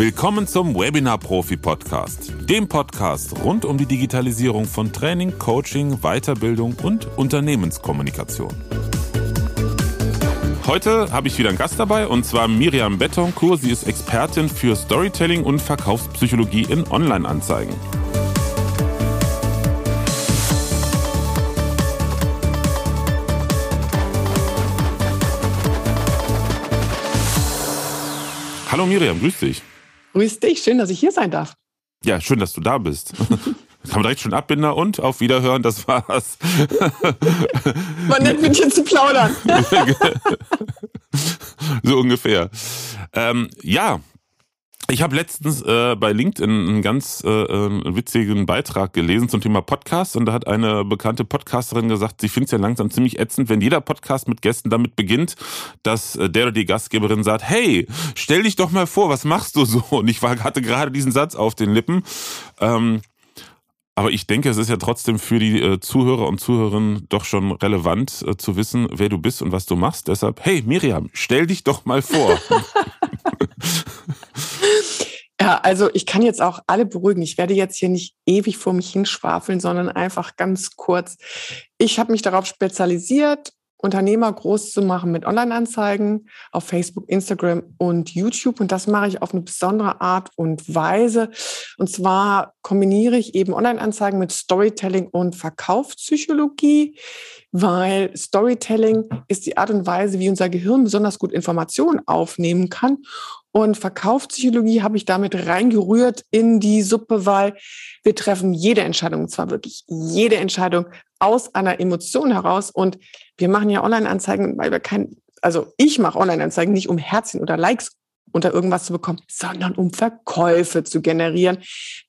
Willkommen zum Webinar Profi Podcast, dem Podcast rund um die Digitalisierung von Training, Coaching, Weiterbildung und Unternehmenskommunikation. Heute habe ich wieder einen Gast dabei und zwar Miriam Betoncourt. Sie ist Expertin für Storytelling und Verkaufspsychologie in Online-Anzeigen. Hallo Miriam, grüß dich. Grüß dich, schön, dass ich hier sein darf. Ja, schön, dass du da bist. Kann man direkt schon Abbinder und auf Wiederhören, das war's. Man nennt mit dir zu plaudern. so ungefähr. Ähm, ja, ich habe letztens äh, bei LinkedIn einen ganz äh, äh, witzigen Beitrag gelesen zum Thema Podcast und da hat eine bekannte Podcasterin gesagt, sie findet es ja langsam ziemlich ätzend, wenn jeder Podcast mit Gästen damit beginnt, dass äh, der oder die Gastgeberin sagt, hey, stell dich doch mal vor, was machst du so? Und ich war, hatte gerade diesen Satz auf den Lippen. Ähm, aber ich denke, es ist ja trotzdem für die äh, Zuhörer und Zuhörerinnen doch schon relevant äh, zu wissen, wer du bist und was du machst. Deshalb, hey Miriam, stell dich doch mal vor. Ja, also ich kann jetzt auch alle beruhigen. Ich werde jetzt hier nicht ewig vor mich hinschwafeln, sondern einfach ganz kurz. Ich habe mich darauf spezialisiert, Unternehmer groß zu machen mit Online-Anzeigen auf Facebook, Instagram und YouTube. Und das mache ich auf eine besondere Art und Weise. Und zwar kombiniere ich eben Online-Anzeigen mit Storytelling und Verkaufspsychologie, weil Storytelling ist die Art und Weise, wie unser Gehirn besonders gut Informationen aufnehmen kann. Und Verkaufspsychologie habe ich damit reingerührt in die Suppe, weil wir treffen jede Entscheidung, und zwar wirklich jede Entscheidung aus einer Emotion heraus. Und wir machen ja Online-Anzeigen, weil wir kein, also ich mache Online-Anzeigen nicht, um Herzchen oder Likes unter irgendwas zu bekommen, sondern um Verkäufe zu generieren.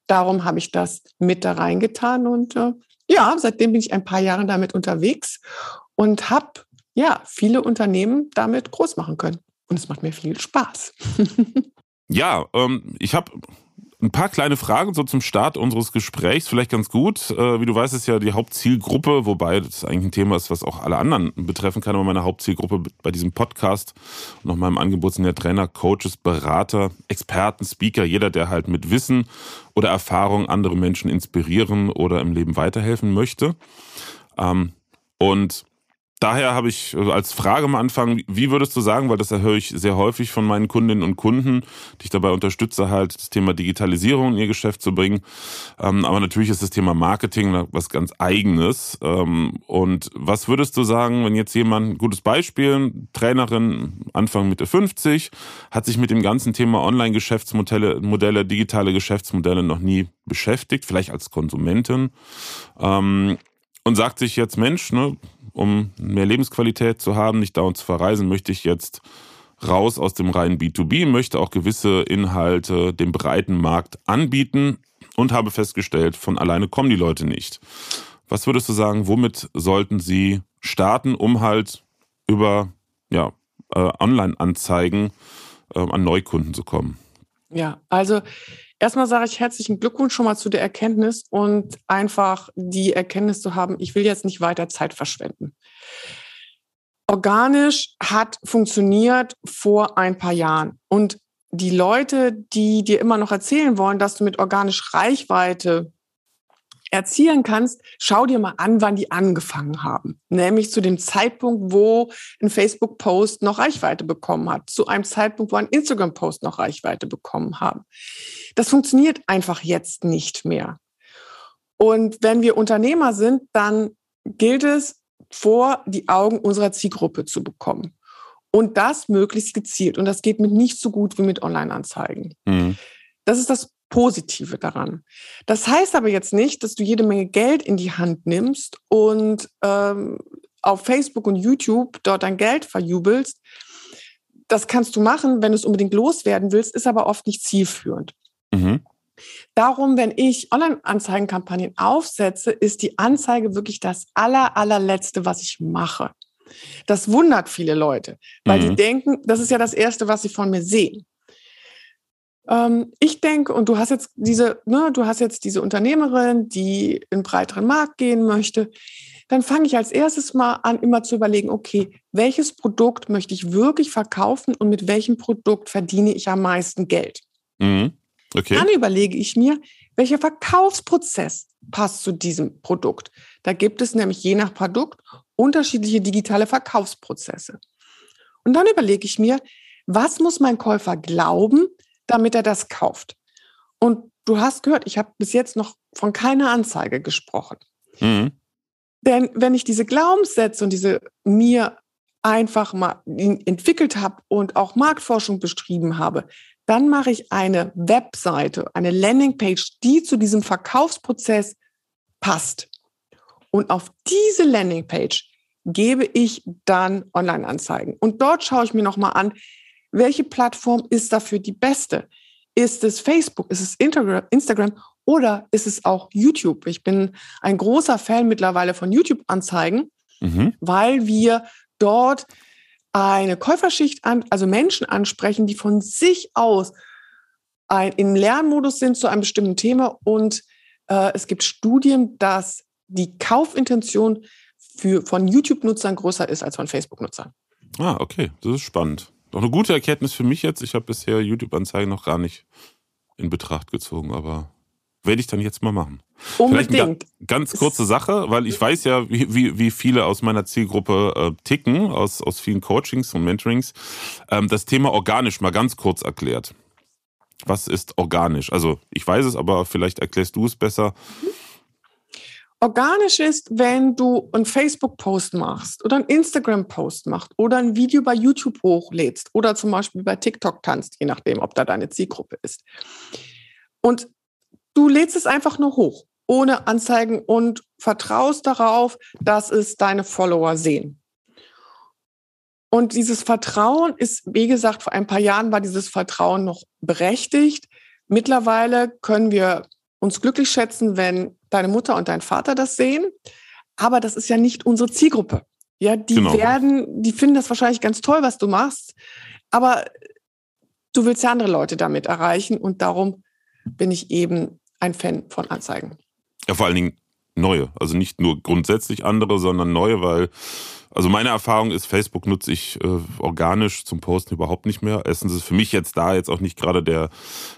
Darum habe ich das mit da reingetan und äh, ja, seitdem bin ich ein paar Jahre damit unterwegs und habe ja viele Unternehmen damit groß machen können und es macht mir viel Spaß. ja, ähm, ich habe ein paar kleine Fragen so zum Start unseres Gesprächs, vielleicht ganz gut. Äh, wie du weißt, ist ja die Hauptzielgruppe, wobei das eigentlich ein Thema ist, was auch alle anderen betreffen kann. Aber meine Hauptzielgruppe bei diesem Podcast und noch meinem Angebot sind ja Trainer, Coaches, Berater, Experten, Speaker, jeder, der halt mit Wissen oder Erfahrung andere Menschen inspirieren oder im Leben weiterhelfen möchte. Ähm, und daher habe ich äh, als Frage am Anfang, wie würdest du sagen, weil das erhöre ich sehr häufig von meinen Kundinnen und Kunden, die ich dabei unterstütze, halt das Thema Digitalisierung in ihr Geschäft zu bringen. Ähm, aber natürlich ist das Thema Marketing was ganz eigenes. Ähm, und was würdest du sagen, wenn jetzt jemand, gutes Beispiel, Trainerin, Anfang Mitte 50, hat sich mit dem ganzen Thema Online-Geschäftsmodelle, Modelle, digitale Geschäftsmodelle noch nie beschäftigt, vielleicht als Konsumentin, ähm, und sagt sich jetzt, Mensch, ne, um mehr Lebensqualität zu haben, nicht dauernd zu verreisen, möchte ich jetzt raus aus dem reinen B2B, möchte auch gewisse Inhalte dem breiten Markt anbieten und habe festgestellt, von alleine kommen die Leute nicht. Was würdest du sagen, womit sollten sie starten, um halt über ja, äh, Online-Anzeigen äh, an Neukunden zu kommen? Ja, also Erstmal sage ich herzlichen Glückwunsch schon mal zu der Erkenntnis und einfach die Erkenntnis zu haben, ich will jetzt nicht weiter Zeit verschwenden. Organisch hat funktioniert vor ein paar Jahren und die Leute, die dir immer noch erzählen wollen, dass du mit organisch Reichweite erzielen kannst, schau dir mal an, wann die angefangen haben. Nämlich zu dem Zeitpunkt, wo ein Facebook-Post noch Reichweite bekommen hat, zu einem Zeitpunkt, wo ein Instagram-Post noch Reichweite bekommen haben. Das funktioniert einfach jetzt nicht mehr. Und wenn wir Unternehmer sind, dann gilt es, vor die Augen unserer Zielgruppe zu bekommen. Und das möglichst gezielt. Und das geht mit nicht so gut wie mit Online-Anzeigen. Mhm. Das ist das Positive daran. Das heißt aber jetzt nicht, dass du jede Menge Geld in die Hand nimmst und ähm, auf Facebook und YouTube dort dein Geld verjubelst. Das kannst du machen, wenn du es unbedingt loswerden willst, ist aber oft nicht zielführend. Mhm. Darum, wenn ich Online-Anzeigenkampagnen aufsetze, ist die Anzeige wirklich das aller, allerletzte, was ich mache. Das wundert viele Leute, weil mhm. die denken, das ist ja das Erste, was sie von mir sehen. Ähm, ich denke, und du hast jetzt diese, ne, du hast jetzt diese Unternehmerin, die in einen breiteren Markt gehen möchte, dann fange ich als erstes mal an, immer zu überlegen, okay, welches Produkt möchte ich wirklich verkaufen und mit welchem Produkt verdiene ich am meisten Geld? Mhm. Okay. Dann überlege ich mir, welcher Verkaufsprozess passt zu diesem Produkt. Da gibt es nämlich je nach Produkt unterschiedliche digitale Verkaufsprozesse. Und dann überlege ich mir, was muss mein Käufer glauben, damit er das kauft? Und du hast gehört, ich habe bis jetzt noch von keiner Anzeige gesprochen. Mhm. Denn wenn ich diese Glaubenssätze und diese mir einfach mal entwickelt habe und auch Marktforschung beschrieben habe, dann mache ich eine Webseite, eine Landingpage, die zu diesem Verkaufsprozess passt. Und auf diese Landingpage gebe ich dann Online-Anzeigen. Und dort schaue ich mir nochmal an, welche Plattform ist dafür die beste? Ist es Facebook? Ist es Instagram? Oder ist es auch YouTube? Ich bin ein großer Fan mittlerweile von YouTube-Anzeigen, mhm. weil wir dort eine Käuferschicht an, also Menschen ansprechen, die von sich aus ein, im Lernmodus sind zu einem bestimmten Thema. Und äh, es gibt Studien, dass die Kaufintention für, von YouTube-Nutzern größer ist als von Facebook-Nutzern. Ah, okay, das ist spannend. Doch eine gute Erkenntnis für mich jetzt. Ich habe bisher YouTube-Anzeigen noch gar nicht in Betracht gezogen, aber werde ich dann jetzt mal machen. Unbedingt. ganz kurze Sache, weil ich weiß ja, wie, wie, viele aus meiner Zielgruppe äh, ticken, aus, aus vielen Coachings und Mentorings. Ähm, das Thema organisch mal ganz kurz erklärt. Was ist organisch? Also ich weiß es, aber vielleicht erklärst du es besser. Organisch ist, wenn du einen Facebook-Post machst oder einen Instagram-Post machst oder ein Video bei YouTube hochlädst oder zum Beispiel bei TikTok tanzt, je nachdem, ob da deine Zielgruppe ist. Und du lädst es einfach nur hoch, ohne Anzeigen und vertraust darauf, dass es deine Follower sehen. Und dieses Vertrauen ist, wie gesagt, vor ein paar Jahren war dieses Vertrauen noch berechtigt. Mittlerweile können wir uns glücklich schätzen, wenn deine Mutter und dein Vater das sehen. Aber das ist ja nicht unsere Zielgruppe. Ja, die genau. werden, die finden das wahrscheinlich ganz toll, was du machst. Aber du willst ja andere Leute damit erreichen und darum bin ich eben ein Fan von Anzeigen. Ja, vor allen Dingen neue. Also nicht nur grundsätzlich andere, sondern neue, weil, also meine Erfahrung ist, Facebook nutze ich äh, organisch zum Posten überhaupt nicht mehr. Erstens ist für mich jetzt da jetzt auch nicht gerade der,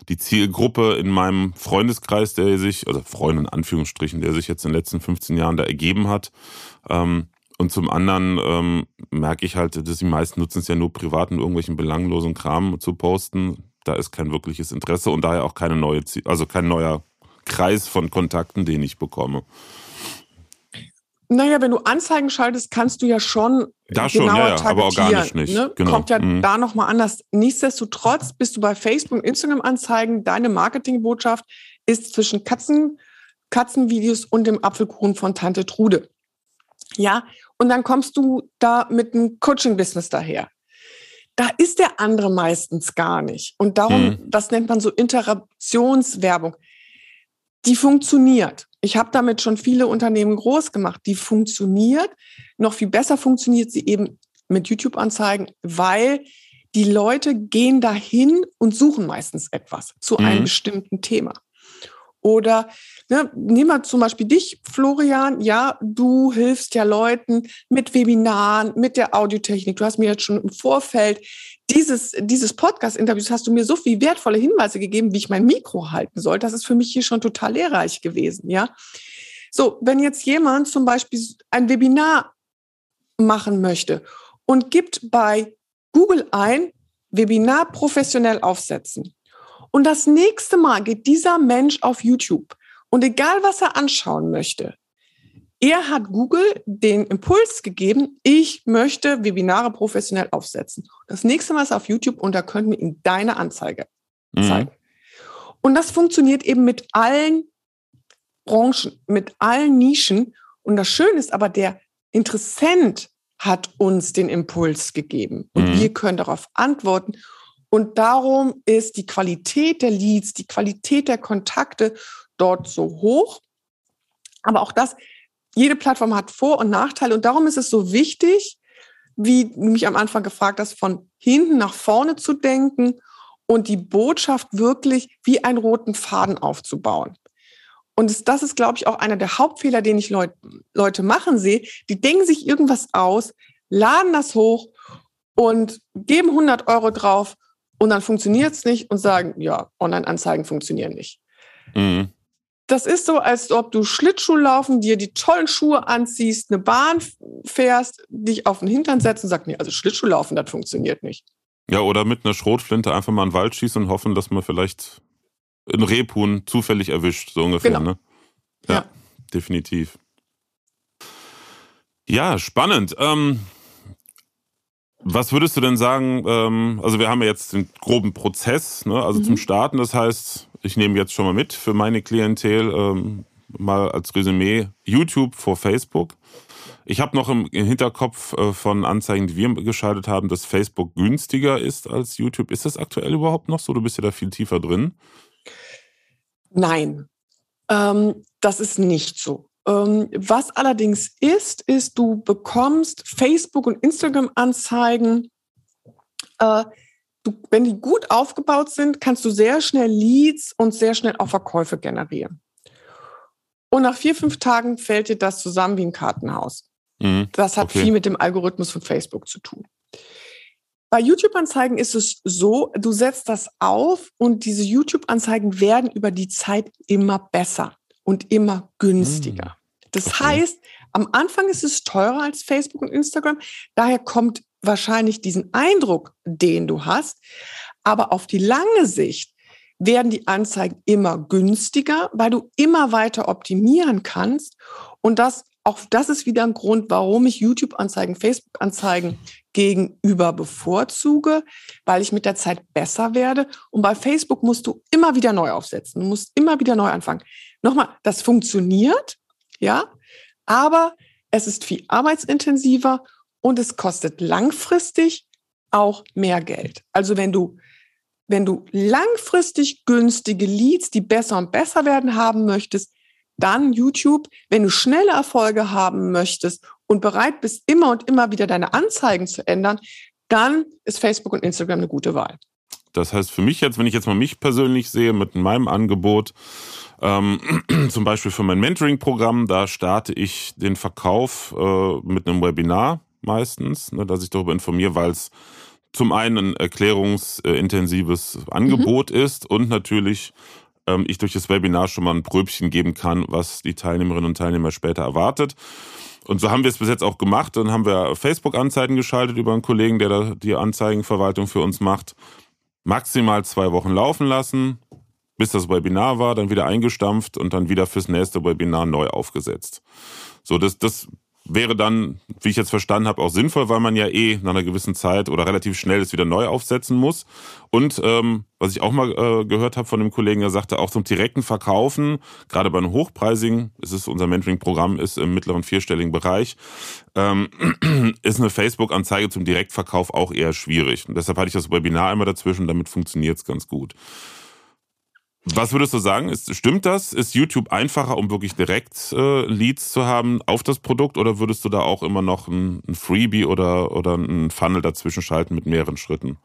die Zielgruppe in meinem Freundeskreis, der sich, also Freund in Anführungsstrichen, der sich jetzt in den letzten 15 Jahren da ergeben hat. Ähm, und zum anderen ähm, merke ich halt, dass die meisten nutzen es ja nur privat in irgendwelchen belanglosen Kram zu posten. Da ist kein wirkliches Interesse und daher auch keine neue, also kein neuer Kreis von Kontakten, den ich bekomme. Naja, wenn du Anzeigen schaltest, kannst du ja schon da schon, ja, ja, aber organisch nicht. Ne? Genau. Kommt ja mhm. da nochmal anders. Nichtsdestotrotz bist du bei Facebook und Instagram-Anzeigen, deine Marketingbotschaft ist zwischen Katzen, Katzenvideos und dem Apfelkuchen von Tante Trude. Ja, und dann kommst du da mit einem Coaching-Business daher. Da ist der andere meistens gar nicht. Und darum, mhm. das nennt man so Interaktionswerbung die funktioniert. Ich habe damit schon viele Unternehmen groß gemacht. Die funktioniert. Noch viel besser funktioniert sie eben mit YouTube-Anzeigen, weil die Leute gehen dahin und suchen meistens etwas zu mhm. einem bestimmten Thema. Oder ne, nehmen wir zum Beispiel dich, Florian. Ja, du hilfst ja Leuten mit Webinaren, mit der Audiotechnik. Du hast mir jetzt schon im Vorfeld dieses, dieses Podcast-Interviews hast du mir so viel wertvolle Hinweise gegeben, wie ich mein Mikro halten soll. Das ist für mich hier schon total lehrreich gewesen, ja. So, wenn jetzt jemand zum Beispiel ein Webinar machen möchte und gibt bei Google ein, Webinar professionell aufsetzen. Und das nächste Mal geht dieser Mensch auf YouTube und egal was er anschauen möchte, er hat Google den Impuls gegeben, ich möchte Webinare professionell aufsetzen. Das nächste Mal ist auf YouTube und da könnten wir ihm deine Anzeige mhm. zeigen. Und das funktioniert eben mit allen Branchen, mit allen Nischen. Und das Schöne ist aber, der Interessent hat uns den Impuls gegeben und mhm. wir können darauf antworten. Und darum ist die Qualität der Leads, die Qualität der Kontakte dort so hoch. Aber auch das jede Plattform hat Vor- und Nachteile und darum ist es so wichtig, wie du mich am Anfang gefragt hast, von hinten nach vorne zu denken und die Botschaft wirklich wie einen roten Faden aufzubauen. Und das ist, glaube ich, auch einer der Hauptfehler, den ich Leut, Leute machen sehe. Die denken sich irgendwas aus, laden das hoch und geben 100 Euro drauf und dann funktioniert es nicht und sagen, ja, Online-Anzeigen funktionieren nicht. Mhm. Das ist so, als ob du Schlittschuh laufen, dir die tollen Schuhe anziehst, eine Bahn fährst, dich auf den Hintern setzt und sagst, nee, also Schlittschuh laufen, das funktioniert nicht. Ja, oder mit einer Schrotflinte einfach mal in den Wald schießen und hoffen, dass man vielleicht einen Rebhuhn zufällig erwischt, so ungefähr, genau. ne? Ja, ja, definitiv. Ja, spannend. Ähm, was würdest du denn sagen? Ähm, also wir haben ja jetzt den groben Prozess, ne? also mhm. zum Starten. Das heißt, ich nehme jetzt schon mal mit für meine Klientel ähm, mal als Resümee YouTube vor Facebook. Ich habe noch im Hinterkopf äh, von Anzeigen, die wir geschaltet haben, dass Facebook günstiger ist als YouTube. Ist das aktuell überhaupt noch so? Du bist ja da viel tiefer drin. Nein, ähm, das ist nicht so. Ähm, was allerdings ist, ist, du bekommst Facebook- und Instagram-Anzeigen. Äh, du, wenn die gut aufgebaut sind, kannst du sehr schnell Leads und sehr schnell auch Verkäufe generieren. Und nach vier, fünf Tagen fällt dir das zusammen wie ein Kartenhaus. Mhm, das hat okay. viel mit dem Algorithmus von Facebook zu tun. Bei YouTube-Anzeigen ist es so, du setzt das auf und diese YouTube-Anzeigen werden über die Zeit immer besser und immer günstiger. Hm. Das okay. heißt, am Anfang ist es teurer als Facebook und Instagram. Daher kommt wahrscheinlich diesen Eindruck, den du hast. Aber auf die lange Sicht werden die Anzeigen immer günstiger, weil du immer weiter optimieren kannst. Und das, auch das ist wieder ein Grund, warum ich YouTube-Anzeigen, Facebook-Anzeigen gegenüber bevorzuge, weil ich mit der Zeit besser werde. Und bei Facebook musst du immer wieder neu aufsetzen. Du musst immer wieder neu anfangen. Nochmal, das funktioniert, ja, aber es ist viel arbeitsintensiver und es kostet langfristig auch mehr Geld. Also wenn du wenn du langfristig günstige Leads, die besser und besser werden haben möchtest, dann YouTube. Wenn du schnelle Erfolge haben möchtest und bereit bist, immer und immer wieder deine Anzeigen zu ändern, dann ist Facebook und Instagram eine gute Wahl. Das heißt für mich jetzt, wenn ich jetzt mal mich persönlich sehe mit meinem Angebot, ähm, zum Beispiel für mein Mentoring-Programm, da starte ich den Verkauf äh, mit einem Webinar meistens, ne, dass ich darüber informiere, weil es zum einen ein erklärungsintensives Angebot mhm. ist und natürlich ähm, ich durch das Webinar schon mal ein Pröbchen geben kann, was die Teilnehmerinnen und Teilnehmer später erwartet. Und so haben wir es bis jetzt auch gemacht. Dann haben wir Facebook-Anzeigen geschaltet über einen Kollegen, der da die Anzeigenverwaltung für uns macht. Maximal zwei Wochen laufen lassen, bis das Webinar war, dann wieder eingestampft und dann wieder fürs nächste Webinar neu aufgesetzt. So, das, das wäre dann, wie ich jetzt verstanden habe, auch sinnvoll, weil man ja eh nach einer gewissen Zeit oder relativ schnell es wieder neu aufsetzen muss. Und ähm, was ich auch mal äh, gehört habe von dem Kollegen, der sagte, auch zum direkten Verkaufen, gerade bei einem hochpreisigen, ist es unser Mentoring-Programm ist im mittleren vierstelligen Bereich, ähm, ist eine Facebook-Anzeige zum Direktverkauf auch eher schwierig. Und deshalb hatte ich das Webinar einmal dazwischen, damit funktioniert es ganz gut. Was würdest du sagen? Ist, stimmt das? Ist YouTube einfacher, um wirklich direkt äh, Leads zu haben auf das Produkt oder würdest du da auch immer noch ein, ein Freebie oder, oder ein Funnel dazwischen schalten mit mehreren Schritten?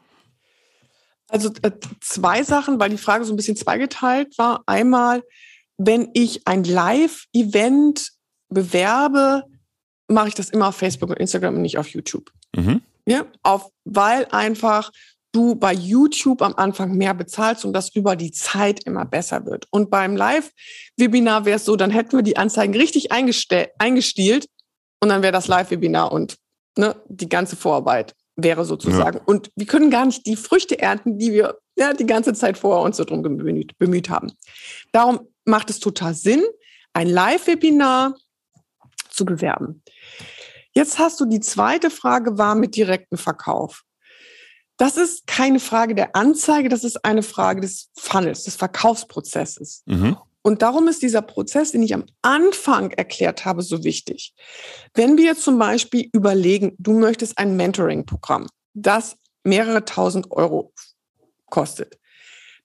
Also äh, zwei Sachen, weil die Frage so ein bisschen zweigeteilt war. Einmal, wenn ich ein Live-Event bewerbe, mache ich das immer auf Facebook und Instagram und nicht auf YouTube. Mhm. Ja, auf, weil einfach du bei YouTube am Anfang mehr bezahlst und das über die Zeit immer besser wird. Und beim Live-Webinar wäre es so, dann hätten wir die Anzeigen richtig eingestielt und dann wäre das Live-Webinar und ne, die ganze Vorarbeit wäre sozusagen. Ja. Und wir können gar nicht die Früchte ernten, die wir ja, die ganze Zeit vorher uns so drum bemüht, bemüht haben. Darum macht es total Sinn, ein Live-Webinar zu bewerben. Jetzt hast du die zweite Frage, war mit direktem Verkauf. Das ist keine Frage der Anzeige, das ist eine Frage des Funnels, des Verkaufsprozesses. Mhm. Und darum ist dieser Prozess, den ich am Anfang erklärt habe, so wichtig. Wenn wir zum Beispiel überlegen, du möchtest ein Mentoring-Programm, das mehrere tausend Euro kostet,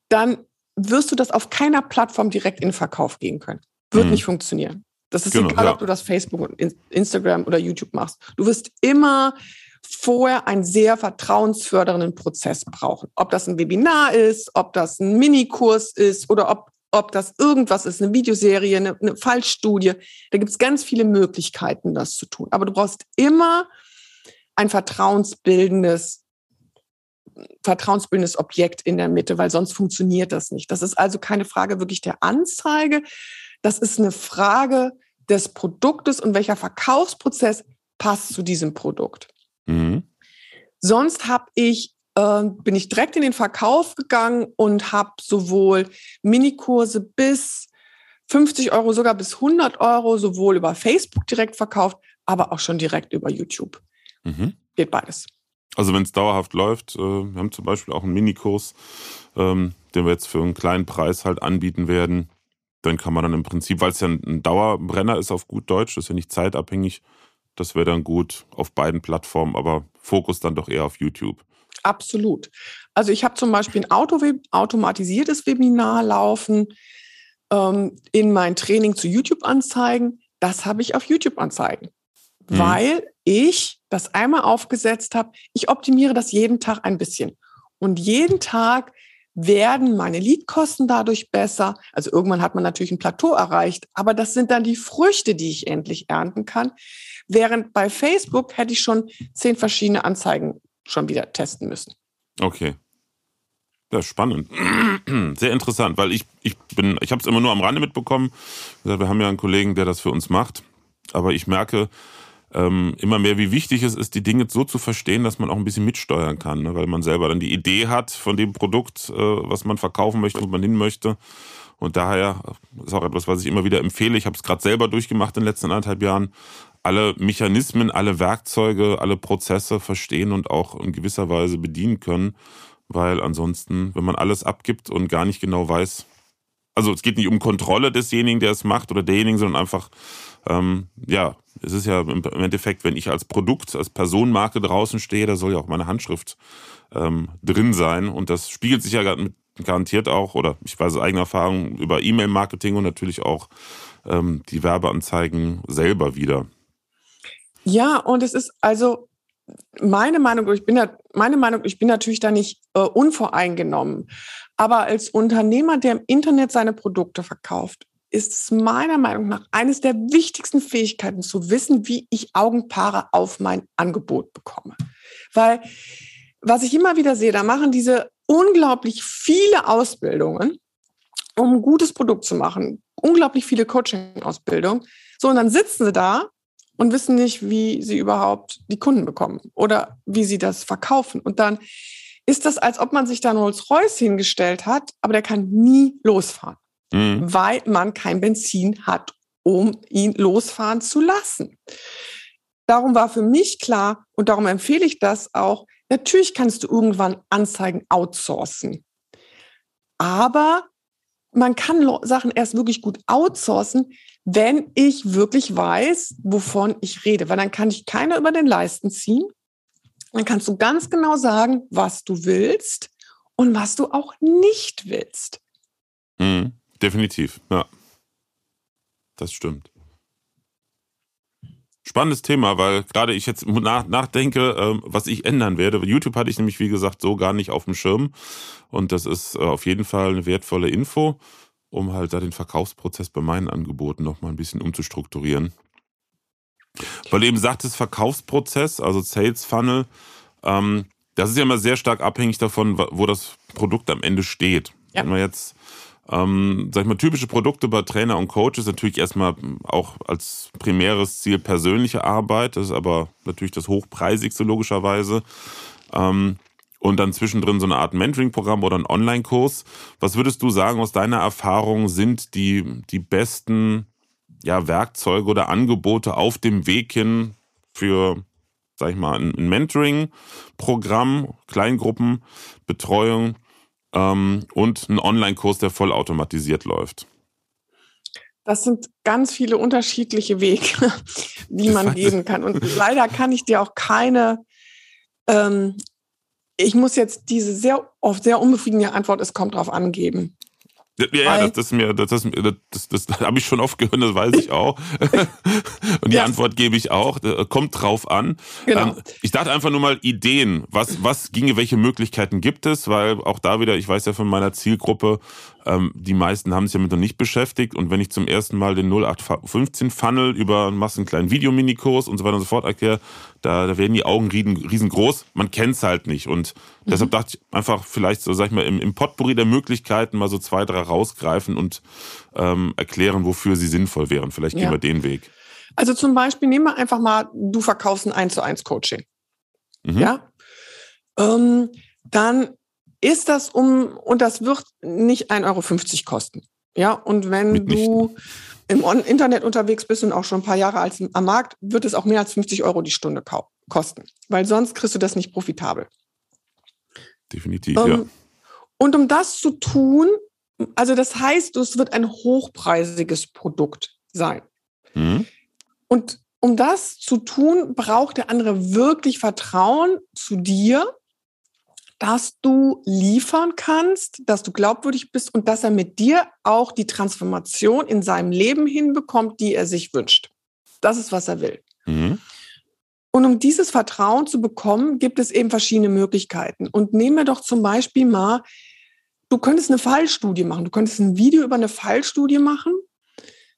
dann wirst du das auf keiner Plattform direkt in Verkauf gehen können. Wird mhm. nicht funktionieren. Das ist genau, egal, ja. ob du das Facebook und Instagram oder YouTube machst. Du wirst immer vorher einen sehr vertrauensfördernden Prozess brauchen. Ob das ein Webinar ist, ob das ein Minikurs ist oder ob, ob das irgendwas ist, eine Videoserie, eine, eine Fallstudie. Da gibt es ganz viele Möglichkeiten, das zu tun. Aber du brauchst immer ein vertrauensbildendes vertrauensbildendes Objekt in der Mitte, weil sonst funktioniert das nicht. Das ist also keine Frage wirklich der Anzeige. Das ist eine Frage des Produktes und welcher Verkaufsprozess passt zu diesem Produkt. Mhm. Sonst habe ich äh, bin ich direkt in den Verkauf gegangen und habe sowohl Minikurse bis 50 Euro, sogar bis 100 Euro, sowohl über Facebook direkt verkauft, aber auch schon direkt über YouTube. Mhm. Geht beides. Also wenn es dauerhaft läuft, äh, wir haben zum Beispiel auch einen Minikurs, ähm, den wir jetzt für einen kleinen Preis halt anbieten werden. Dann kann man dann im Prinzip, weil es ja ein Dauerbrenner ist auf gut Deutsch, das ist ja nicht zeitabhängig, das wäre dann gut auf beiden Plattformen, aber Fokus dann doch eher auf YouTube. Absolut. Also ich habe zum Beispiel ein Auto automatisiertes Webinar laufen ähm, in mein Training zu YouTube-Anzeigen. Das habe ich auf YouTube-Anzeigen, mhm. weil ich das einmal aufgesetzt habe. Ich optimiere das jeden Tag ein bisschen. Und jeden Tag werden meine Leadkosten dadurch besser. Also irgendwann hat man natürlich ein Plateau erreicht, aber das sind dann die Früchte, die ich endlich ernten kann. Während bei Facebook hätte ich schon zehn verschiedene Anzeigen schon wieder testen müssen. Okay. Ja, spannend. Sehr interessant, weil ich, ich bin, ich habe es immer nur am Rande mitbekommen. Wir haben ja einen Kollegen, der das für uns macht. Aber ich merke ähm, immer mehr, wie wichtig es ist, die Dinge so zu verstehen, dass man auch ein bisschen mitsteuern kann, ne? weil man selber dann die Idee hat von dem Produkt, äh, was man verkaufen möchte, wo man hin möchte. Und daher ist auch etwas, was ich immer wieder empfehle. Ich habe es gerade selber durchgemacht in den letzten anderthalb Jahren alle Mechanismen, alle Werkzeuge, alle Prozesse verstehen und auch in gewisser Weise bedienen können, weil ansonsten, wenn man alles abgibt und gar nicht genau weiß, also es geht nicht um Kontrolle desjenigen, der es macht oder derjenigen, sondern einfach, ähm, ja, es ist ja im Endeffekt, wenn ich als Produkt, als Personenmarke draußen stehe, da soll ja auch meine Handschrift ähm, drin sein und das spiegelt sich ja garantiert auch, oder ich weiß aus eigener Erfahrung, über E-Mail-Marketing und natürlich auch ähm, die Werbeanzeigen selber wieder. Ja, und es ist also meine Meinung, ich bin meine Meinung, ich bin natürlich da nicht äh, unvoreingenommen. Aber als Unternehmer, der im Internet seine Produkte verkauft, ist es meiner Meinung nach eines der wichtigsten Fähigkeiten zu wissen, wie ich Augenpaare auf mein Angebot bekomme. Weil was ich immer wieder sehe, da machen diese unglaublich viele Ausbildungen, um ein gutes Produkt zu machen, unglaublich viele Coaching-Ausbildungen. So, und dann sitzen sie da und wissen nicht, wie sie überhaupt die Kunden bekommen oder wie sie das verkaufen. Und dann ist das, als ob man sich da ein Rolls-Royce hingestellt hat, aber der kann nie losfahren, mhm. weil man kein Benzin hat, um ihn losfahren zu lassen. Darum war für mich klar und darum empfehle ich das auch, natürlich kannst du irgendwann Anzeigen outsourcen. Aber man kann Sachen erst wirklich gut outsourcen, wenn ich wirklich weiß, wovon ich rede. Weil dann kann ich keiner über den Leisten ziehen. Dann kannst du ganz genau sagen, was du willst und was du auch nicht willst. Mhm, definitiv, ja. Das stimmt. Spannendes Thema, weil gerade ich jetzt nach, nachdenke, äh, was ich ändern werde. YouTube hatte ich nämlich, wie gesagt, so gar nicht auf dem Schirm. Und das ist äh, auf jeden Fall eine wertvolle Info um halt da den Verkaufsprozess bei meinen Angeboten nochmal ein bisschen umzustrukturieren. Weil du eben sagtest, Verkaufsprozess, also Sales Funnel, ähm, das ist ja immer sehr stark abhängig davon, wo das Produkt am Ende steht. Ja. Wenn man jetzt, ähm, sag ich mal, typische Produkte bei Trainer und Coaches natürlich erstmal auch als primäres Ziel persönliche Arbeit, das ist aber natürlich das hochpreisigste logischerweise. Ähm, und dann zwischendrin so eine Art Mentoring-Programm oder ein Online-Kurs. Was würdest du sagen aus deiner Erfahrung sind die, die besten ja, Werkzeuge oder Angebote auf dem Weg hin für, sag ich mal, ein Mentoring-Programm, Kleingruppenbetreuung ähm, und ein Online-Kurs, der vollautomatisiert läuft? Das sind ganz viele unterschiedliche Wege, die man gehen kann. Und leider kann ich dir auch keine ähm, ich muss jetzt diese sehr oft sehr unbefriedigende Antwort, es kommt drauf angeben. Ja, ja das, das, mir, das, das, das, das, das habe ich schon oft gehört, das weiß ich auch. Und die ja. Antwort gebe ich auch. Kommt drauf an. Genau. Ähm, ich dachte einfach nur mal Ideen. Was, was ginge, welche Möglichkeiten gibt es? Weil auch da wieder, ich weiß ja von meiner Zielgruppe, ähm, die meisten haben sich damit noch nicht beschäftigt. Und wenn ich zum ersten Mal den 0815 Funnel über einen kleinen Videominikurs und so weiter und so fort erkläre, da, da werden die Augen riesengroß. Man kennt es halt nicht. Und mhm. deshalb dachte ich einfach vielleicht so, sag ich mal, im, im Potpourri der Möglichkeiten mal so zwei, drei rausgreifen und ähm, erklären, wofür sie sinnvoll wären. Vielleicht gehen ja. wir den Weg. Also zum Beispiel nehmen wir einfach mal, du verkaufst ein 1 zu 1 Coaching. Mhm. Ja. Ähm, dann ist das um, und das wird nicht 1,50 Euro kosten. Ja, und wenn du im Internet unterwegs bist und auch schon ein paar Jahre alt am Markt, wird es auch mehr als 50 Euro die Stunde kosten, weil sonst kriegst du das nicht profitabel. Definitiv, ähm, ja. Und um das zu tun, also das heißt, es wird ein hochpreisiges Produkt sein. Mhm. Und um das zu tun, braucht der andere wirklich Vertrauen zu dir dass du liefern kannst, dass du glaubwürdig bist und dass er mit dir auch die Transformation in seinem Leben hinbekommt, die er sich wünscht. Das ist, was er will. Mhm. Und um dieses Vertrauen zu bekommen, gibt es eben verschiedene Möglichkeiten. Und nehmen wir doch zum Beispiel mal, du könntest eine Fallstudie machen. Du könntest ein Video über eine Fallstudie machen,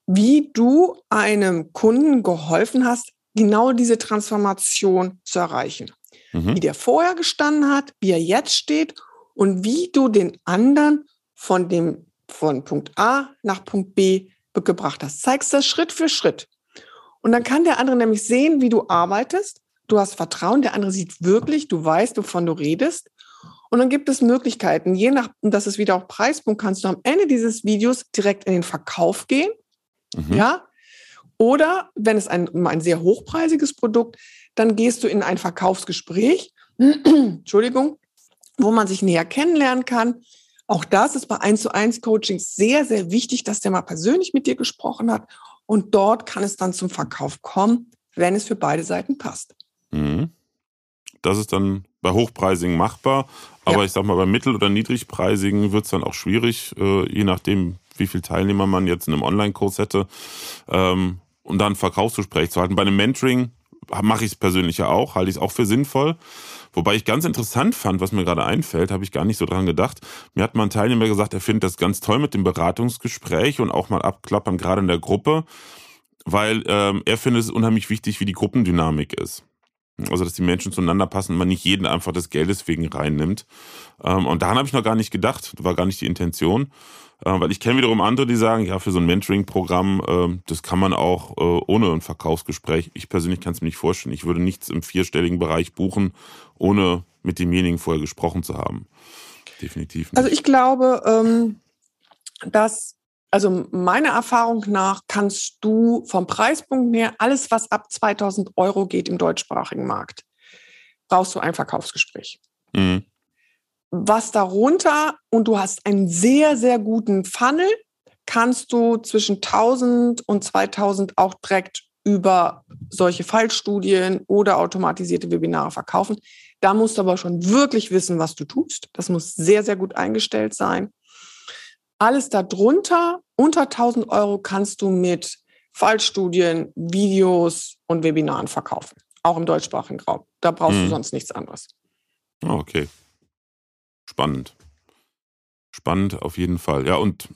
wie du einem Kunden geholfen hast, genau diese Transformation zu erreichen mhm. wie der vorher gestanden hat, wie er jetzt steht und wie du den anderen von dem von Punkt A nach Punkt B gebracht hast. Zeigst das Schritt für Schritt. Und dann kann der andere nämlich sehen, wie du arbeitest. Du hast Vertrauen, der andere sieht wirklich, du weißt, wovon du redest. Und dann gibt es Möglichkeiten. Je nach, und das ist wieder auch Preispunkt, kannst du am Ende dieses Videos direkt in den Verkauf gehen. Mhm. Ja. Oder wenn es ein, ein sehr hochpreisiges Produkt, dann gehst du in ein Verkaufsgespräch, Entschuldigung, wo man sich näher kennenlernen kann. Auch das ist bei 1 zu 1 Coachings sehr, sehr wichtig, dass der mal persönlich mit dir gesprochen hat. Und dort kann es dann zum Verkauf kommen, wenn es für beide Seiten passt. Mhm. Das ist dann bei hochpreisigen machbar. Aber ja. ich sag mal, bei mittel- oder niedrigpreisigen wird es dann auch schwierig, äh, je nachdem, wie viele Teilnehmer man jetzt in einem Online-Kurs hätte, ähm, und dann ein Verkaufsgespräch zu halten. Bei einem Mentoring mache ich es persönlich ja auch, halte ich es auch für sinnvoll. Wobei ich ganz interessant fand, was mir gerade einfällt, habe ich gar nicht so dran gedacht. Mir hat mal ein Teilnehmer gesagt, er findet das ganz toll mit dem Beratungsgespräch und auch mal abklappern, gerade in der Gruppe, weil ähm, er findet es unheimlich wichtig, wie die Gruppendynamik ist. Also, dass die Menschen zueinander passen und man nicht jeden einfach des Geldes wegen reinnimmt. Ähm, und daran habe ich noch gar nicht gedacht, war gar nicht die Intention. Äh, weil ich kenne wiederum andere, die sagen, ja, für so ein Mentoring-Programm, äh, das kann man auch äh, ohne ein Verkaufsgespräch. Ich persönlich kann es mir nicht vorstellen. Ich würde nichts im vierstelligen Bereich buchen, ohne mit demjenigen vorher gesprochen zu haben. Definitiv nicht. Also ich glaube, ähm, dass, also meiner Erfahrung nach kannst du vom Preispunkt her alles, was ab 2000 Euro geht im deutschsprachigen Markt, brauchst du ein Verkaufsgespräch. Mhm was darunter und du hast einen sehr, sehr guten Funnel, kannst du zwischen 1000 und 2000 auch direkt über solche Fallstudien oder automatisierte Webinare verkaufen. Da musst du aber schon wirklich wissen, was du tust. Das muss sehr, sehr gut eingestellt sein. Alles darunter, unter 1000 Euro, kannst du mit Fallstudien, Videos und Webinaren verkaufen. Auch im deutschsprachigen Raum. Da brauchst hm. du sonst nichts anderes. Okay spannend. Spannend auf jeden Fall. Ja, und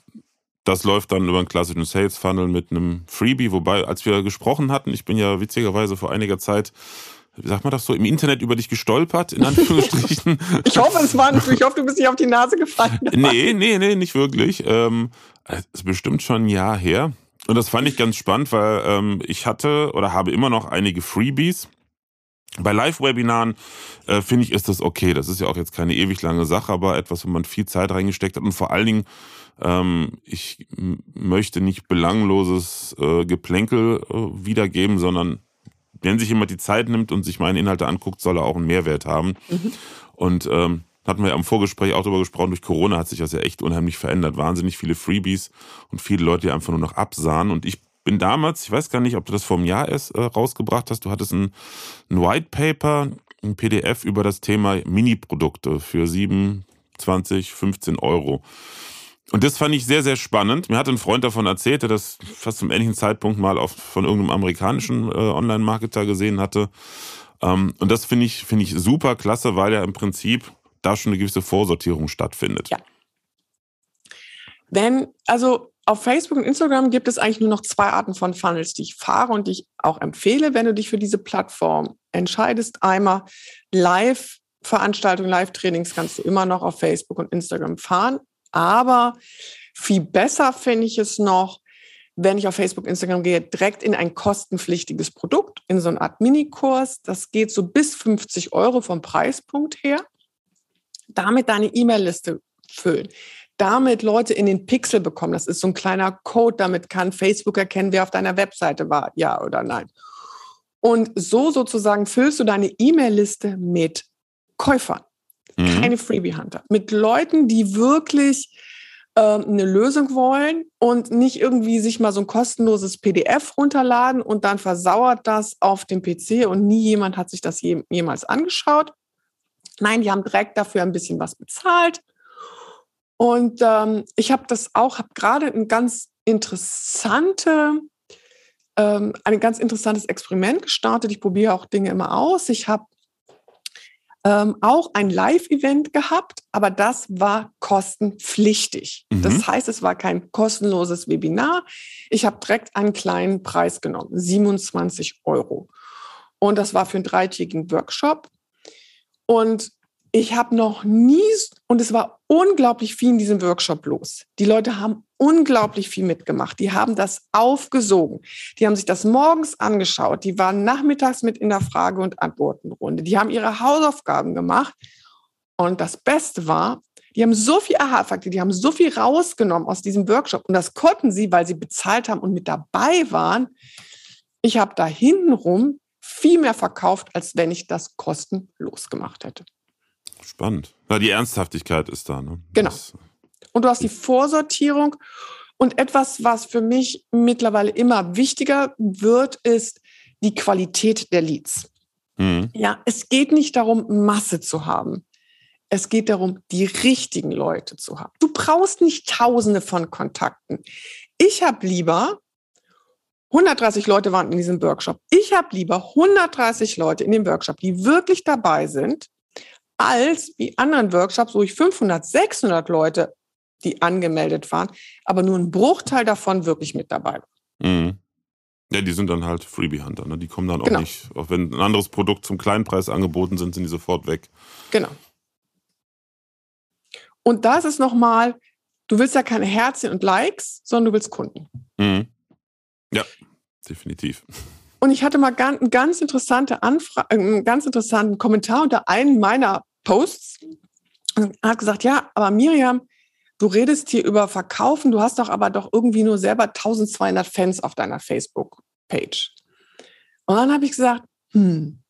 das läuft dann über einen klassischen Sales Funnel mit einem Freebie, wobei, als wir gesprochen hatten, ich bin ja witzigerweise vor einiger Zeit sagt man das so, im Internet über dich gestolpert, in Anführungsstrichen. ich hoffe, es war nicht, ich hoffe, du bist nicht auf die Nase gefallen. nee, nee, nee, nicht wirklich. Ähm, es ist bestimmt schon ein Jahr her. Und das fand ich ganz spannend, weil ähm, ich hatte oder habe immer noch einige Freebies bei Live-Webinaren äh, finde ich, ist das okay. Das ist ja auch jetzt keine ewig lange Sache, aber etwas, wo man viel Zeit reingesteckt hat. Und vor allen Dingen, ähm, ich möchte nicht belangloses äh, Geplänkel äh, wiedergeben, sondern wenn sich jemand die Zeit nimmt und sich meine Inhalte anguckt, soll er auch einen Mehrwert haben. Mhm. Und ähm, hatten wir ja im Vorgespräch auch darüber gesprochen, durch Corona hat sich das ja echt unheimlich verändert. Wahnsinnig viele Freebies und viele Leute, die einfach nur noch absahen. Und ich bin damals, ich weiß gar nicht, ob du das vor einem Jahr erst äh, rausgebracht hast, du hattest ein, ein White Paper, ein PDF über das Thema Mini-Produkte für 7, 20, 15 Euro. Und das fand ich sehr, sehr spannend. Mir hat ein Freund davon erzählt, der das fast zum ähnlichen Zeitpunkt mal auf, von irgendeinem amerikanischen äh, Online-Marketer gesehen hatte. Ähm, und das finde ich, finde ich super klasse, weil ja im Prinzip da schon eine gewisse Vorsortierung stattfindet. Ja. Wenn, also auf Facebook und Instagram gibt es eigentlich nur noch zwei Arten von Funnels, die ich fahre und die ich auch empfehle, wenn du dich für diese Plattform entscheidest. Einmal Live-Veranstaltungen, Live-Trainings kannst du immer noch auf Facebook und Instagram fahren. Aber viel besser finde ich es noch, wenn ich auf Facebook, Instagram gehe, direkt in ein kostenpflichtiges Produkt, in so eine Art Minikurs. Das geht so bis 50 Euro vom Preispunkt her. Damit deine E-Mail-Liste füllen. Damit Leute in den Pixel bekommen. Das ist so ein kleiner Code. Damit kann Facebook erkennen, wer auf deiner Webseite war, ja oder nein. Und so sozusagen füllst du deine E-Mail-Liste mit Käufern. Mhm. Keine Freebie-Hunter. Mit Leuten, die wirklich ähm, eine Lösung wollen und nicht irgendwie sich mal so ein kostenloses PDF runterladen und dann versauert das auf dem PC und nie jemand hat sich das je, jemals angeschaut. Nein, die haben direkt dafür ein bisschen was bezahlt. Und ähm, ich habe das auch, habe gerade ein ganz interessante, ähm, ein ganz interessantes Experiment gestartet. Ich probiere auch Dinge immer aus. Ich habe ähm, auch ein Live-Event gehabt, aber das war kostenpflichtig. Mhm. Das heißt, es war kein kostenloses Webinar. Ich habe direkt einen kleinen Preis genommen, 27 Euro. Und das war für einen dreitägigen Workshop. Und ich habe noch nie, und es war unglaublich viel in diesem Workshop los. Die Leute haben unglaublich viel mitgemacht. Die haben das aufgesogen. Die haben sich das morgens angeschaut. Die waren nachmittags mit in der Frage- und Antwortenrunde. Die haben ihre Hausaufgaben gemacht. Und das Beste war, die haben so viel Aha-Fakte, die haben so viel rausgenommen aus diesem Workshop. Und das konnten sie, weil sie bezahlt haben und mit dabei waren. Ich habe da hintenrum viel mehr verkauft, als wenn ich das kostenlos gemacht hätte. Spannend. Ja, die Ernsthaftigkeit ist da. Ne? Genau. Das und du hast die Vorsortierung. Und etwas, was für mich mittlerweile immer wichtiger wird, ist die Qualität der Leads. Mhm. Ja, es geht nicht darum, Masse zu haben. Es geht darum, die richtigen Leute zu haben. Du brauchst nicht tausende von Kontakten. Ich habe lieber 130 Leute waren in diesem Workshop. Ich habe lieber 130 Leute in dem Workshop, die wirklich dabei sind, als wie anderen Workshops, wo ich 500, 600 Leute, die angemeldet waren, aber nur ein Bruchteil davon wirklich mit dabei war. Mhm. Ja, die sind dann halt Freebie-Hunter. Ne? Die kommen dann auch genau. nicht, auch wenn ein anderes Produkt zum Kleinpreis angeboten sind, sind die sofort weg. Genau. Und da ist nochmal, du willst ja keine Herzchen und Likes, sondern du willst Kunden. Mhm. Ja, definitiv. Und ich hatte mal ganz, ganz interessante Anfrage, äh, einen ganz interessanten Kommentar unter einem meiner Posts und hat gesagt, ja, aber Miriam, du redest hier über Verkaufen, du hast doch aber doch irgendwie nur selber 1200 Fans auf deiner Facebook-Page. Und dann habe ich gesagt, hm,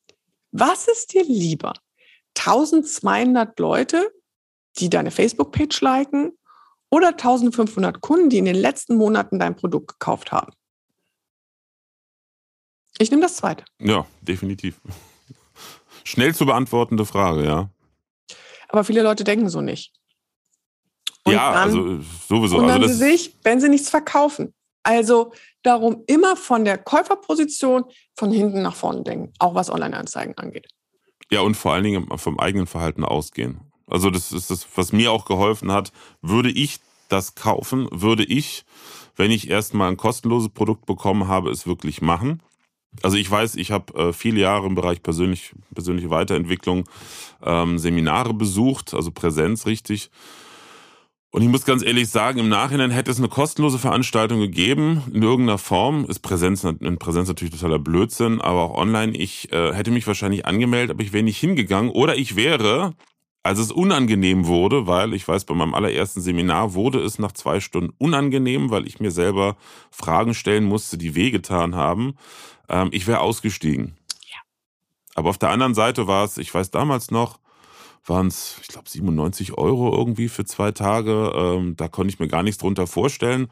was ist dir lieber? 1200 Leute, die deine Facebook-Page liken oder 1500 Kunden, die in den letzten Monaten dein Produkt gekauft haben? Ich nehme das zweite. Ja, definitiv. Schnell zu beantwortende Frage, ja. Aber viele Leute denken so nicht. Und ja, dann, also sowieso. Und dann also sie sich, wenn sie nichts verkaufen. Also darum immer von der Käuferposition von hinten nach vorne denken, auch was Online-Anzeigen angeht. Ja, und vor allen Dingen vom eigenen Verhalten ausgehen. Also das ist das, was mir auch geholfen hat. Würde ich das kaufen, würde ich, wenn ich erstmal ein kostenloses Produkt bekommen habe, es wirklich machen. Also ich weiß, ich habe äh, viele Jahre im Bereich persönlich, persönliche Weiterentwicklung ähm, Seminare besucht, also Präsenz richtig. Und ich muss ganz ehrlich sagen, im Nachhinein hätte es eine kostenlose Veranstaltung gegeben, in irgendeiner Form. Ist Präsenz, in Präsenz natürlich totaler Blödsinn, aber auch online. Ich äh, hätte mich wahrscheinlich angemeldet, aber ich wäre nicht hingegangen. Oder ich wäre, als es unangenehm wurde, weil ich weiß, bei meinem allerersten Seminar wurde es nach zwei Stunden unangenehm, weil ich mir selber Fragen stellen musste, die wehgetan haben. Ähm, ich wäre ausgestiegen. Ja. Aber auf der anderen Seite war es, ich weiß damals noch, waren es, ich glaube, 97 Euro irgendwie für zwei Tage. Ähm, da konnte ich mir gar nichts drunter vorstellen.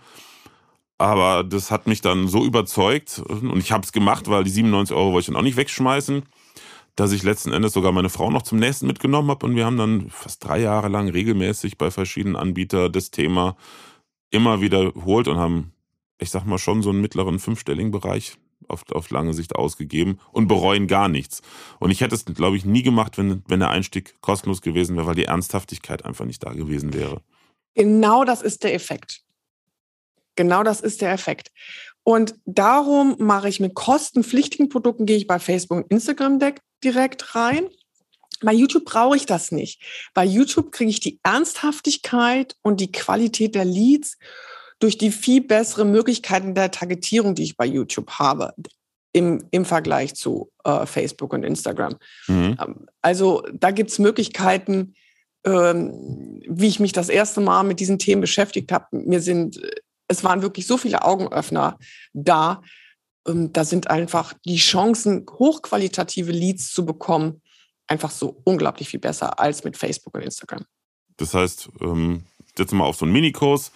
Aber das hat mich dann so überzeugt und ich habe es gemacht, weil die 97 Euro wollte ich dann auch nicht wegschmeißen, dass ich letzten Endes sogar meine Frau noch zum nächsten mitgenommen habe und wir haben dann fast drei Jahre lang regelmäßig bei verschiedenen Anbietern das Thema immer wiederholt und haben, ich sag mal, schon so einen mittleren fünfstelligen Bereich auf, auf lange Sicht ausgegeben und bereuen gar nichts. Und ich hätte es, glaube ich, nie gemacht, wenn, wenn der Einstieg kostenlos gewesen wäre, weil die Ernsthaftigkeit einfach nicht da gewesen wäre. Genau das ist der Effekt. Genau das ist der Effekt. Und darum mache ich mit kostenpflichtigen Produkten, gehe ich bei Facebook und Instagram direkt rein. Bei YouTube brauche ich das nicht. Bei YouTube kriege ich die Ernsthaftigkeit und die Qualität der Leads durch die viel bessere Möglichkeiten der Targetierung, die ich bei YouTube habe, im, im Vergleich zu äh, Facebook und Instagram. Mhm. Ähm, also da gibt es Möglichkeiten, ähm, wie ich mich das erste Mal mit diesen Themen beschäftigt habe. Mir sind, es waren wirklich so viele Augenöffner da. Ähm, da sind einfach die Chancen, hochqualitative Leads zu bekommen, einfach so unglaublich viel besser als mit Facebook und Instagram. Das heißt, ähm, jetzt mal auf so einen Minikurs.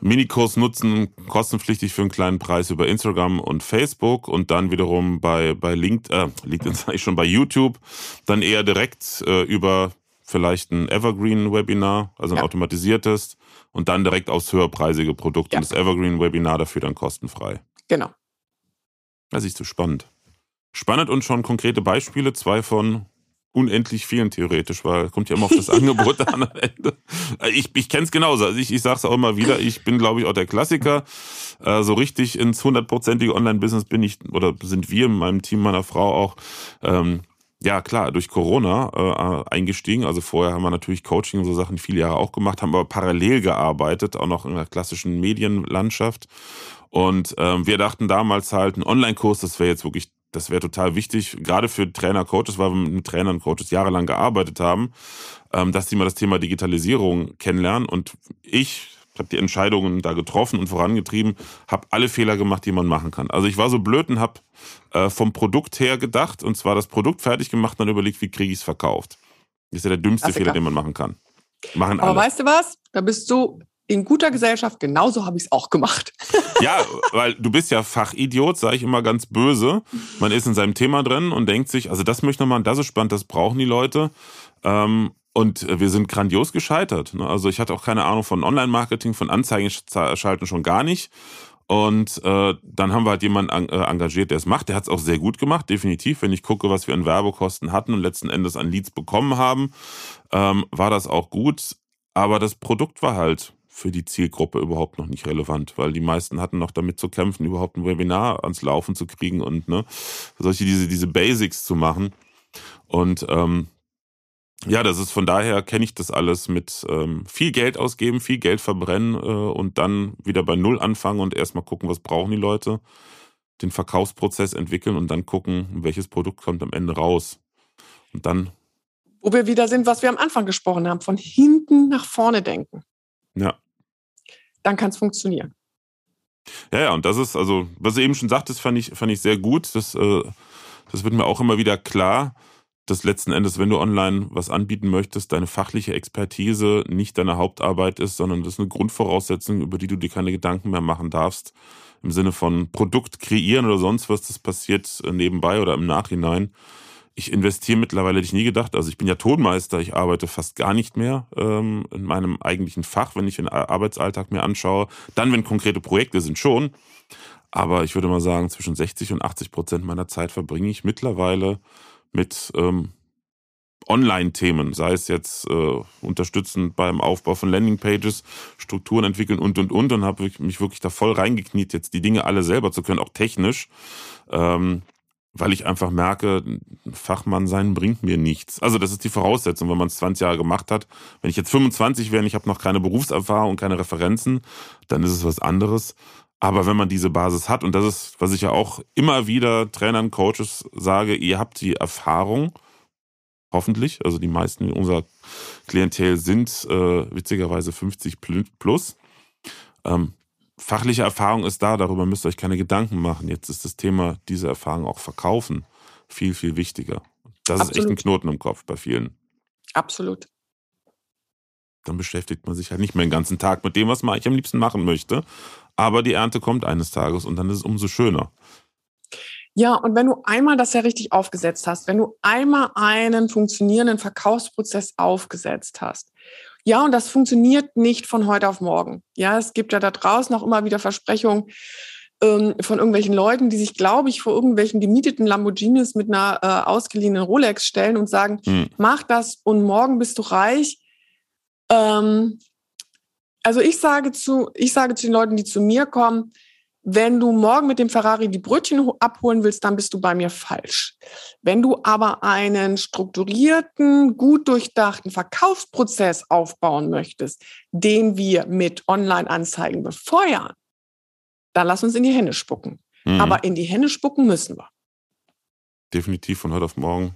Minikurs nutzen, kostenpflichtig für einen kleinen Preis über Instagram und Facebook und dann wiederum bei, bei LinkedIn, äh, LinkedIn sage ich schon, bei YouTube, dann eher direkt äh, über vielleicht ein Evergreen-Webinar, also ein ja. automatisiertes und dann direkt aufs höherpreisige Produkt ja. und das Evergreen-Webinar dafür dann kostenfrei. Genau. Das ist so spannend. Spannend und schon konkrete Beispiele, zwei von unendlich vielen theoretisch, weil kommt ja immer auf das Angebot an am Ende. Ich, ich kenne es genauso. Also ich, ich sage es auch immer wieder, ich bin, glaube ich, auch der Klassiker. Äh, so richtig ins hundertprozentige Online-Business bin ich, oder sind wir in meinem Team meiner Frau auch, ähm, ja klar, durch Corona äh, eingestiegen. Also vorher haben wir natürlich Coaching und so Sachen viele Jahre auch gemacht, haben aber parallel gearbeitet, auch noch in der klassischen Medienlandschaft. Und ähm, wir dachten damals halt, ein Online-Kurs, das wäre jetzt wirklich das wäre total wichtig, gerade für Trainer, Coaches, weil wir mit Trainern und Coaches jahrelang gearbeitet haben, ähm, dass sie mal das Thema Digitalisierung kennenlernen. Und ich habe die Entscheidungen da getroffen und vorangetrieben, habe alle Fehler gemacht, die man machen kann. Also ich war so blöd und habe äh, vom Produkt her gedacht, und zwar das Produkt fertig gemacht und dann überlegt, wie kriege ich es verkauft. Das ist ja der dümmste Klassiker. Fehler, den man machen kann. Machen Aber alle. weißt du was? Da bist du in guter Gesellschaft, genauso habe ich es auch gemacht. ja, weil du bist ja Fachidiot, sage ich immer ganz böse. Man ist in seinem Thema drin und denkt sich, also das möchte man, das ist spannend, das brauchen die Leute. Ähm, und wir sind grandios gescheitert. Ne? Also ich hatte auch keine Ahnung von Online-Marketing, von Anzeigen schalten schon gar nicht. Und äh, dann haben wir halt jemanden äh, engagiert, der es macht. Der hat es auch sehr gut gemacht, definitiv. Wenn ich gucke, was wir an Werbekosten hatten und letzten Endes an Leads bekommen haben, ähm, war das auch gut. Aber das Produkt war halt für die Zielgruppe überhaupt noch nicht relevant, weil die meisten hatten noch damit zu kämpfen, überhaupt ein Webinar ans Laufen zu kriegen und ne, solche diese, diese Basics zu machen. Und ähm, ja, das ist von daher kenne ich das alles mit ähm, viel Geld ausgeben, viel Geld verbrennen äh, und dann wieder bei Null anfangen und erstmal gucken, was brauchen die Leute, den Verkaufsprozess entwickeln und dann gucken, welches Produkt kommt am Ende raus. Und dann. Wo wir wieder sind, was wir am Anfang gesprochen haben, von hinten nach vorne denken. Ja. Dann kann es funktionieren. Ja, ja, und das ist, also, was du eben schon sagtest, fand ich, fand ich sehr gut. Das, äh, das wird mir auch immer wieder klar, dass letzten Endes, wenn du online was anbieten möchtest, deine fachliche Expertise nicht deine Hauptarbeit ist, sondern das ist eine Grundvoraussetzung, über die du dir keine Gedanken mehr machen darfst. Im Sinne von Produkt kreieren oder sonst was, das passiert nebenbei oder im Nachhinein ich investiere mittlerweile, hätte ich nie gedacht. Also ich bin ja Tonmeister, ich arbeite fast gar nicht mehr ähm, in meinem eigentlichen Fach, wenn ich den Arbeitsalltag mir anschaue. Dann, wenn konkrete Projekte sind, schon. Aber ich würde mal sagen, zwischen 60 und 80 Prozent meiner Zeit verbringe ich mittlerweile mit ähm, Online-Themen, sei es jetzt äh, unterstützend beim Aufbau von Landingpages, Strukturen entwickeln und und und und habe mich wirklich da voll reingekniet, jetzt die Dinge alle selber zu können, auch technisch. Ähm, weil ich einfach merke, Fachmann sein bringt mir nichts. Also das ist die Voraussetzung, wenn man es 20 Jahre gemacht hat. Wenn ich jetzt 25 wäre und ich habe noch keine Berufserfahrung und keine Referenzen, dann ist es was anderes. Aber wenn man diese Basis hat, und das ist, was ich ja auch immer wieder Trainern, Coaches sage, ihr habt die Erfahrung, hoffentlich, also die meisten unserer Klientel sind äh, witzigerweise 50 plus. Ähm, fachliche Erfahrung ist da, darüber müsst ihr euch keine Gedanken machen. Jetzt ist das Thema, diese Erfahrung auch verkaufen, viel, viel wichtiger. Das Absolut. ist echt ein Knoten im Kopf bei vielen. Absolut. Dann beschäftigt man sich halt nicht mehr den ganzen Tag mit dem, was man eigentlich am liebsten machen möchte. Aber die Ernte kommt eines Tages und dann ist es umso schöner. Ja, und wenn du einmal das ja richtig aufgesetzt hast, wenn du einmal einen funktionierenden Verkaufsprozess aufgesetzt hast ja, und das funktioniert nicht von heute auf morgen. Ja, es gibt ja da draußen auch immer wieder Versprechungen ähm, von irgendwelchen Leuten, die sich, glaube ich, vor irgendwelchen gemieteten Lamborghinis mit einer äh, ausgeliehenen Rolex stellen und sagen, hm. mach das und morgen bist du reich. Ähm, Also ich sage zu, ich sage zu den Leuten, die zu mir kommen, wenn du morgen mit dem Ferrari die Brötchen abholen willst, dann bist du bei mir falsch. Wenn du aber einen strukturierten, gut durchdachten Verkaufsprozess aufbauen möchtest, den wir mit Online-Anzeigen befeuern, dann lass uns in die Hände spucken. Mhm. Aber in die Hände spucken müssen wir. Definitiv von heute auf morgen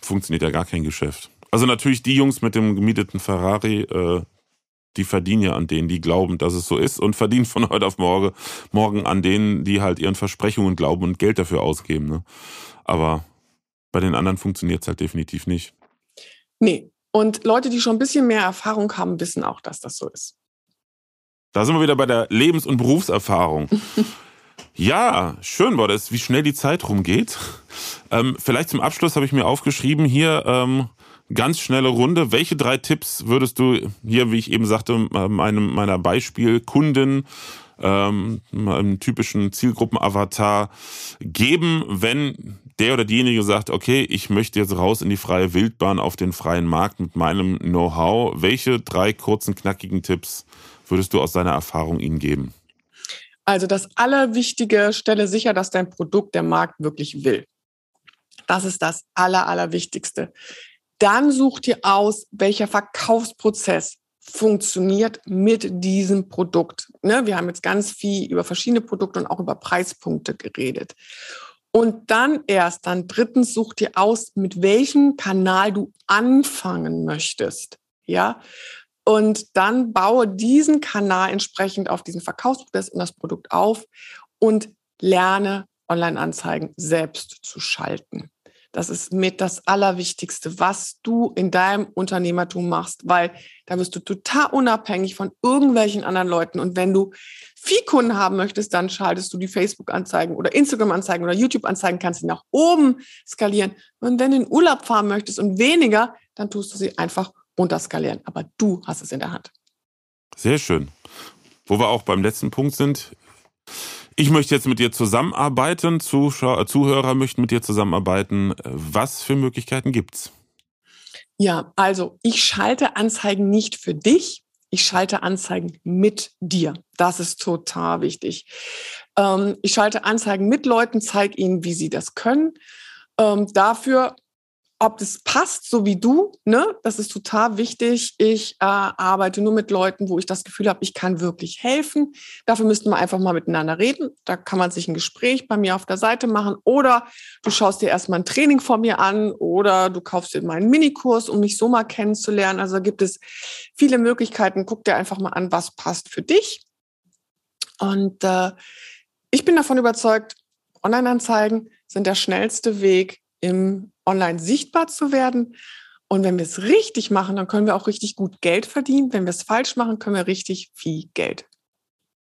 funktioniert ja gar kein Geschäft. Also natürlich die Jungs mit dem gemieteten Ferrari, äh, die verdienen ja an denen, die glauben, dass es so ist und verdienen von heute auf morgen, morgen an denen, die halt ihren Versprechungen glauben und Geld dafür ausgeben. Ne? Aber bei den anderen funktioniert es halt definitiv nicht. Nee. Und Leute, die schon ein bisschen mehr Erfahrung haben, wissen auch, dass das so ist. Da sind wir wieder bei der Lebens- und Berufserfahrung. ja, schön war das, wie schnell die Zeit rumgeht. Ähm, vielleicht zum Abschluss habe ich mir aufgeschrieben, hier ähm, Ganz schnelle Runde. Welche drei Tipps würdest du hier, wie ich eben sagte, meinem, meiner Beispielkunden, ähm, einem typischen Zielgruppenavatar geben, wenn der oder diejenige sagt, okay, ich möchte jetzt raus in die freie Wildbahn auf den freien Markt mit meinem Know-how. Welche drei kurzen, knackigen Tipps würdest du aus deiner Erfahrung ihnen geben? Also das Allerwichtige, stelle sicher, dass dein Produkt der Markt wirklich will. Das ist das Aller, Allerwichtigste. Dann such dir aus, welcher Verkaufsprozess funktioniert mit diesem Produkt. Ne, wir haben jetzt ganz viel über verschiedene Produkte und auch über Preispunkte geredet. Und dann erst, dann drittens, such dir aus, mit welchem Kanal du anfangen möchtest. Ja. Und dann baue diesen Kanal entsprechend auf diesen Verkaufsprozess und das Produkt auf und lerne Online-Anzeigen selbst zu schalten. Das ist mit das Allerwichtigste, was du in deinem Unternehmertum machst, weil da wirst du total unabhängig von irgendwelchen anderen Leuten. Und wenn du viel Kunden haben möchtest, dann schaltest du die Facebook-Anzeigen oder Instagram-Anzeigen oder YouTube-Anzeigen, kannst sie nach oben skalieren. Und wenn du in Urlaub fahren möchtest und weniger, dann tust du sie einfach runterskalieren. Aber du hast es in der Hand. Sehr schön. Wo wir auch beim letzten Punkt sind, ich möchte jetzt mit dir zusammenarbeiten, Zuschauer, äh, Zuhörer möchten mit dir zusammenarbeiten. Was für Möglichkeiten gibt's? Ja, also ich schalte Anzeigen nicht für dich, ich schalte Anzeigen mit dir. Das ist total wichtig. Ähm, ich schalte Anzeigen mit Leuten, zeige ihnen, wie sie das können. Ähm, dafür ob das passt, so wie du, ne? Das ist total wichtig. Ich äh, arbeite nur mit Leuten, wo ich das Gefühl habe, ich kann wirklich helfen. Dafür müssten wir einfach mal miteinander reden. Da kann man sich ein Gespräch bei mir auf der Seite machen oder du schaust dir erstmal ein Training von mir an oder du kaufst dir meinen Minikurs, um mich so mal kennenzulernen. Also gibt es viele Möglichkeiten. Guck dir einfach mal an, was passt für dich. Und äh, ich bin davon überzeugt, Online-Anzeigen sind der schnellste Weg im online sichtbar zu werden. Und wenn wir es richtig machen, dann können wir auch richtig gut Geld verdienen. Wenn wir es falsch machen, können wir richtig viel Geld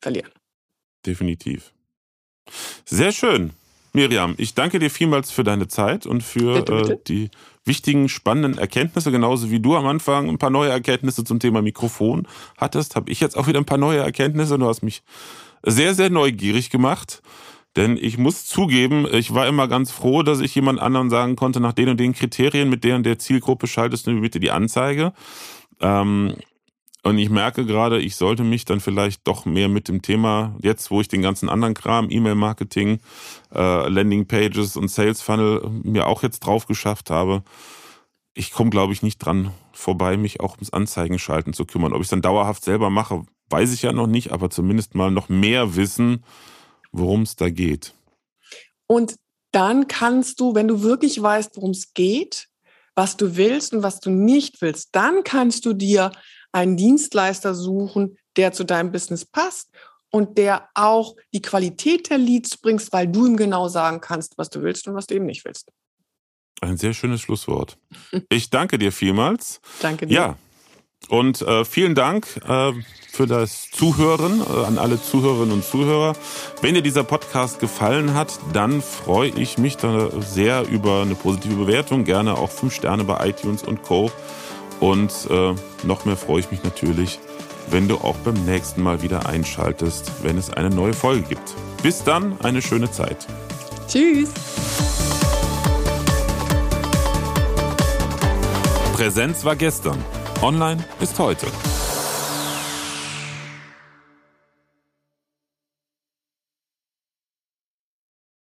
verlieren. Definitiv. Sehr schön. Miriam, ich danke dir vielmals für deine Zeit und für bitte, bitte. Äh, die wichtigen, spannenden Erkenntnisse. Genauso wie du am Anfang ein paar neue Erkenntnisse zum Thema Mikrofon hattest, habe ich jetzt auch wieder ein paar neue Erkenntnisse. Du hast mich sehr, sehr neugierig gemacht. Denn ich muss zugeben, ich war immer ganz froh, dass ich jemand anderen sagen konnte, nach den und den Kriterien, mit der und der Zielgruppe schaltest du bitte die Anzeige. Ähm, und ich merke gerade, ich sollte mich dann vielleicht doch mehr mit dem Thema, jetzt wo ich den ganzen anderen Kram, E-Mail-Marketing, äh, Landing-Pages und Sales-Funnel mir auch jetzt drauf geschafft habe, ich komme, glaube ich, nicht dran vorbei, mich auch ums Anzeigen schalten zu kümmern. Ob ich es dann dauerhaft selber mache, weiß ich ja noch nicht, aber zumindest mal noch mehr wissen, worum es da geht. Und dann kannst du, wenn du wirklich weißt, worum es geht, was du willst und was du nicht willst, dann kannst du dir einen Dienstleister suchen, der zu deinem Business passt und der auch die Qualität der Leads bringst, weil du ihm genau sagen kannst, was du willst und was du eben nicht willst. Ein sehr schönes Schlusswort. Ich danke dir vielmals. Danke dir. Ja, und äh, vielen Dank äh, für das Zuhören äh, an alle Zuhörerinnen und Zuhörer. Wenn dir dieser Podcast gefallen hat, dann freue ich mich da sehr über eine positive Bewertung, gerne auch fünf Sterne bei iTunes und Co. Und äh, noch mehr freue ich mich natürlich, wenn du auch beim nächsten Mal wieder einschaltest, wenn es eine neue Folge gibt. Bis dann, eine schöne Zeit. Tschüss. Präsenz war gestern. Online ist heute.